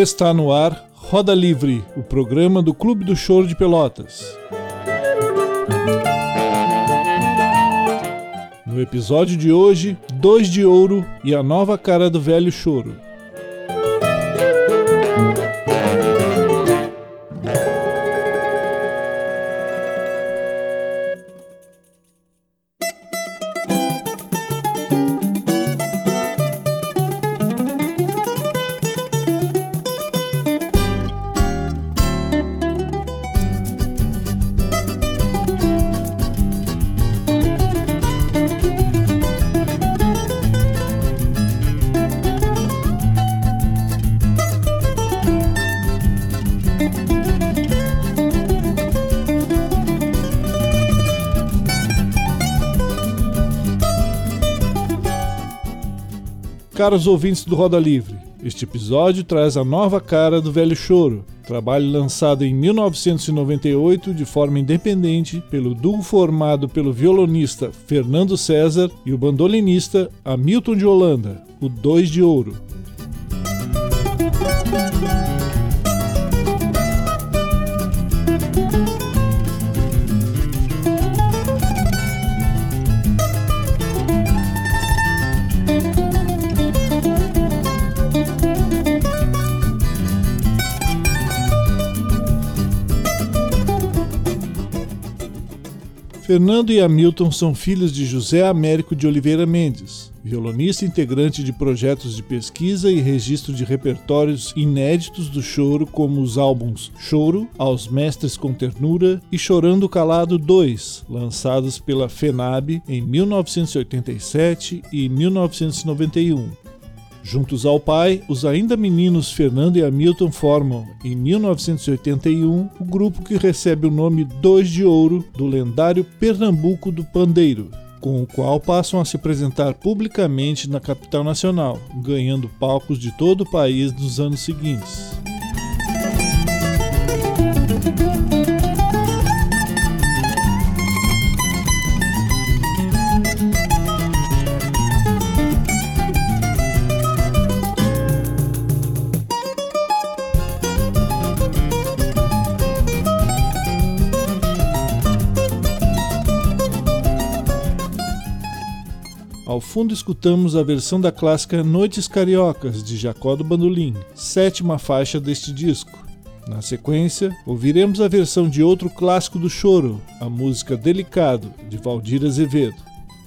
Está no ar Roda Livre, o programa do Clube do Choro de Pelotas. No episódio de hoje, Dois de Ouro e a nova cara do velho choro. Caros ouvintes do Roda Livre, este episódio traz a nova cara do Velho Choro, trabalho lançado em 1998 de forma independente pelo duo formado pelo violonista Fernando César e o bandolinista Hamilton de Holanda, o Dois de Ouro. Fernando e Hamilton são filhos de José Américo de Oliveira Mendes, violonista integrante de projetos de pesquisa e registro de repertórios inéditos do choro, como os álbuns Choro, Aos Mestres com Ternura e Chorando Calado 2, lançados pela FENAB em 1987 e 1991. Juntos ao pai, os ainda meninos Fernando e Hamilton formam, em 1981, o grupo que recebe o nome Dois de Ouro do lendário Pernambuco do Pandeiro, com o qual passam a se apresentar publicamente na capital nacional, ganhando palcos de todo o país nos anos seguintes. Ao fundo escutamos a versão da clássica Noites Cariocas, de Jacó do Bandolim, sétima faixa deste disco. Na sequência, ouviremos a versão de outro clássico do choro, a música Delicado, de Valdir Azevedo.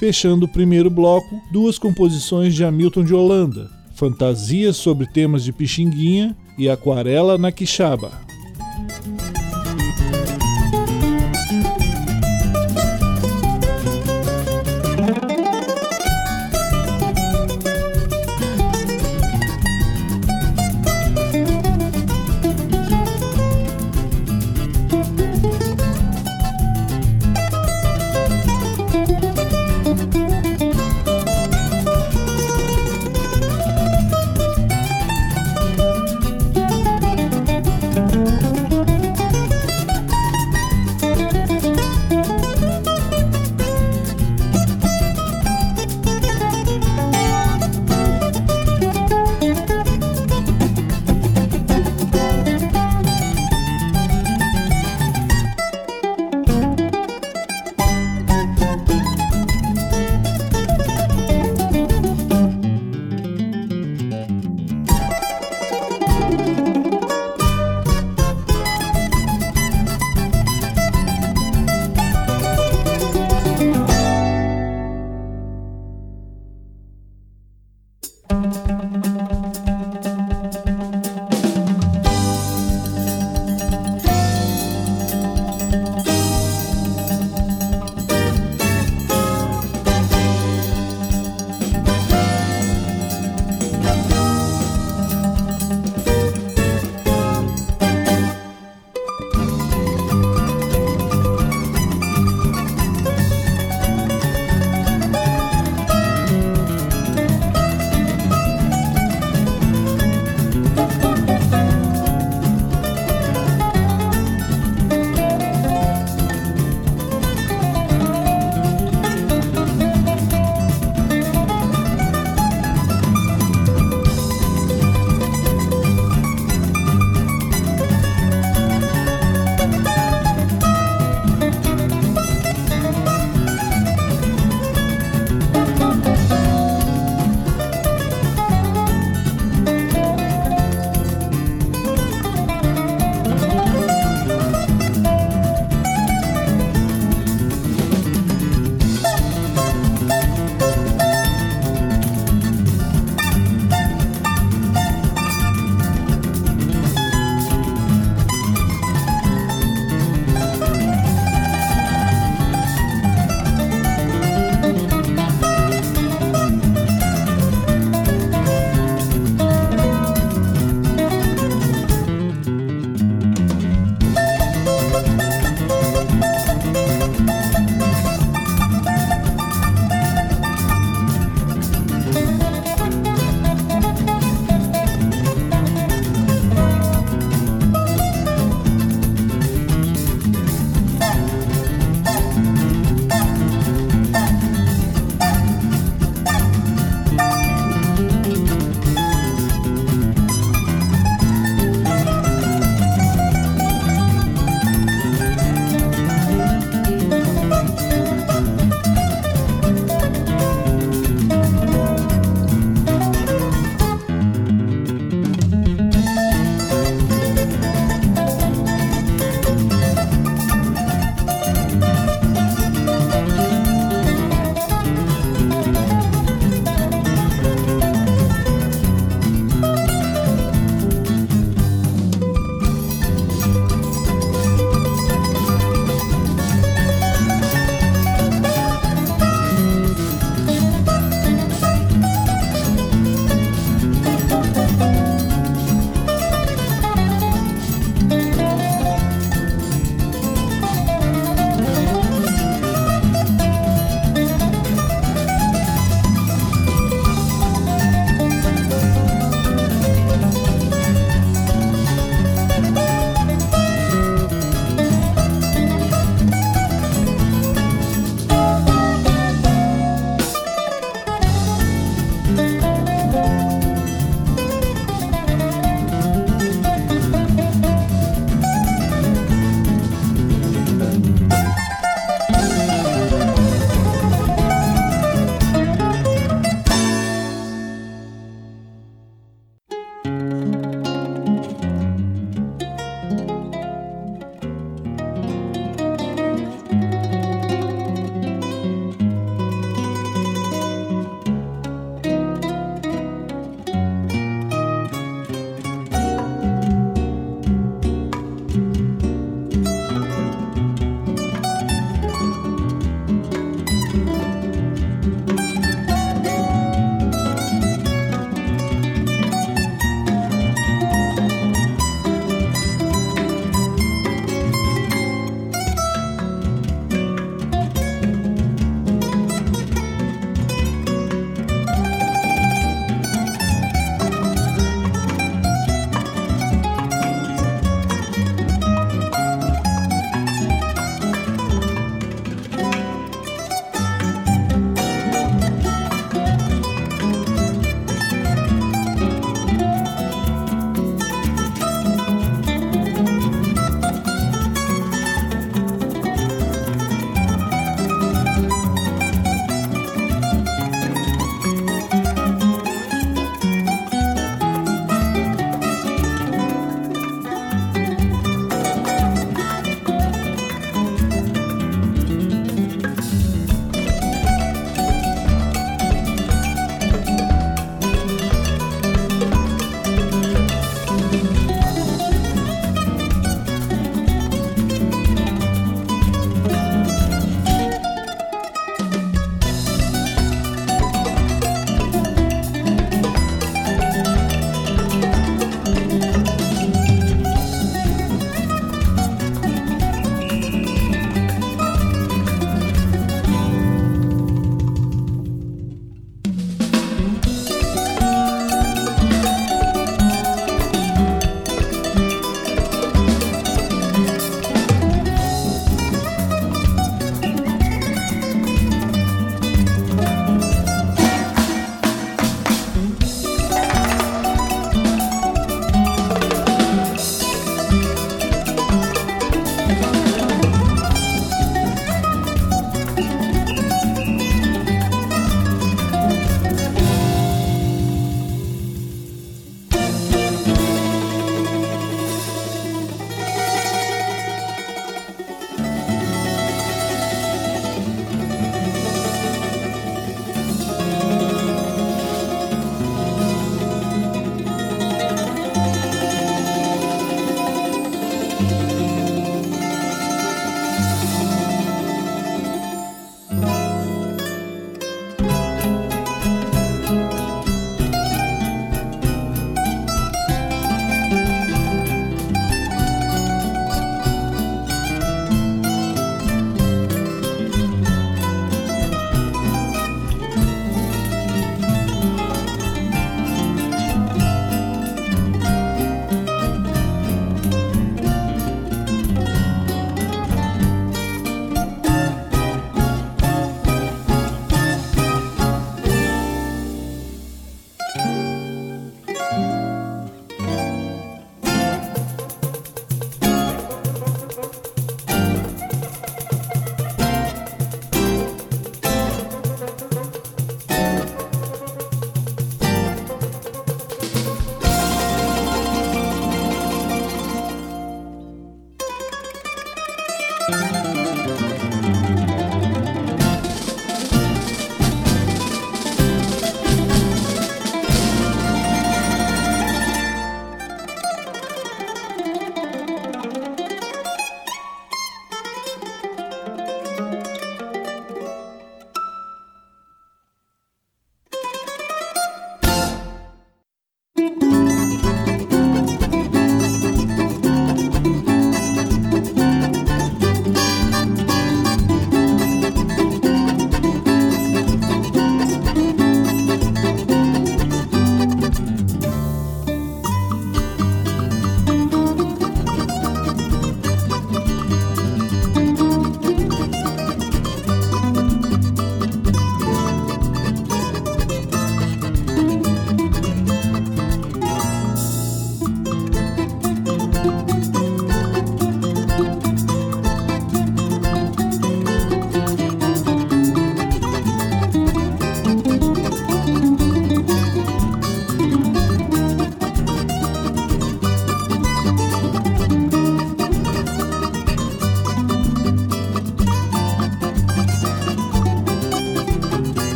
Fechando o primeiro bloco, duas composições de Hamilton de Holanda, Fantasias sobre temas de Pixinguinha e Aquarela na Quixaba.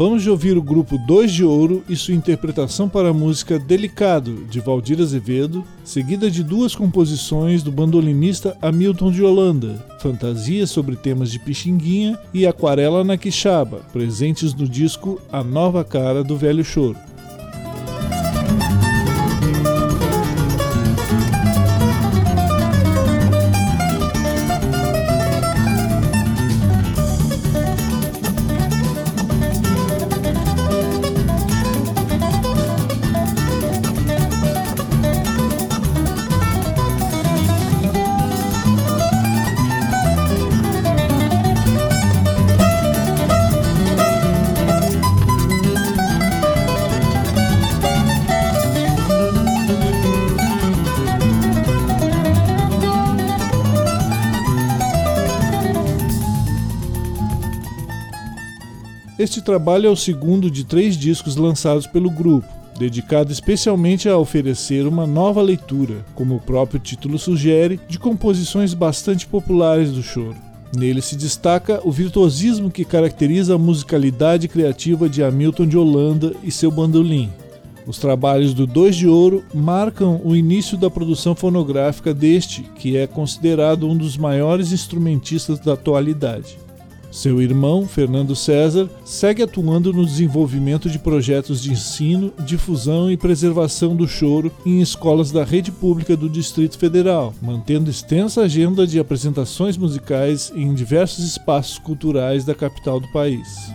Acabamos de ouvir o grupo Dois de Ouro e sua interpretação para a música Delicado, de Valdir Azevedo, seguida de duas composições do bandolinista Hamilton de Holanda, Fantasia sobre temas de Pixinguinha e Aquarela na Quixaba, presentes no disco A Nova Cara do Velho Choro. Este trabalho é o segundo de três discos lançados pelo grupo, dedicado especialmente a oferecer uma nova leitura, como o próprio título sugere, de composições bastante populares do choro. Nele se destaca o virtuosismo que caracteriza a musicalidade criativa de Hamilton de Holanda e seu bandolim. Os trabalhos do Dois de Ouro marcam o início da produção fonográfica deste, que é considerado um dos maiores instrumentistas da atualidade. Seu irmão, Fernando César, segue atuando no desenvolvimento de projetos de ensino, difusão e preservação do choro em escolas da rede pública do Distrito Federal, mantendo extensa agenda de apresentações musicais em diversos espaços culturais da capital do país.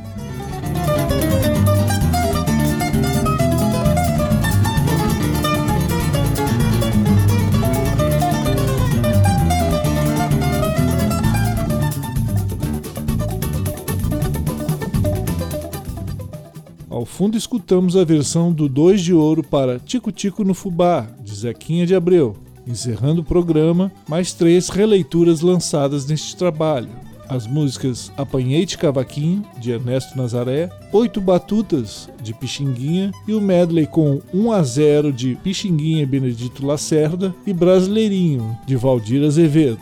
Ao fundo escutamos a versão do Dois de Ouro para Tico Tico no Fubá, de Zequinha de Abreu, encerrando o programa, mais três releituras lançadas neste trabalho. As músicas Apanhei-te Cavaquinho, de Ernesto Nazaré, Oito Batutas, de Pixinguinha, e o medley com 1 a 0 de Pixinguinha Benedito Lacerda e Brasileirinho, de Valdir Azevedo.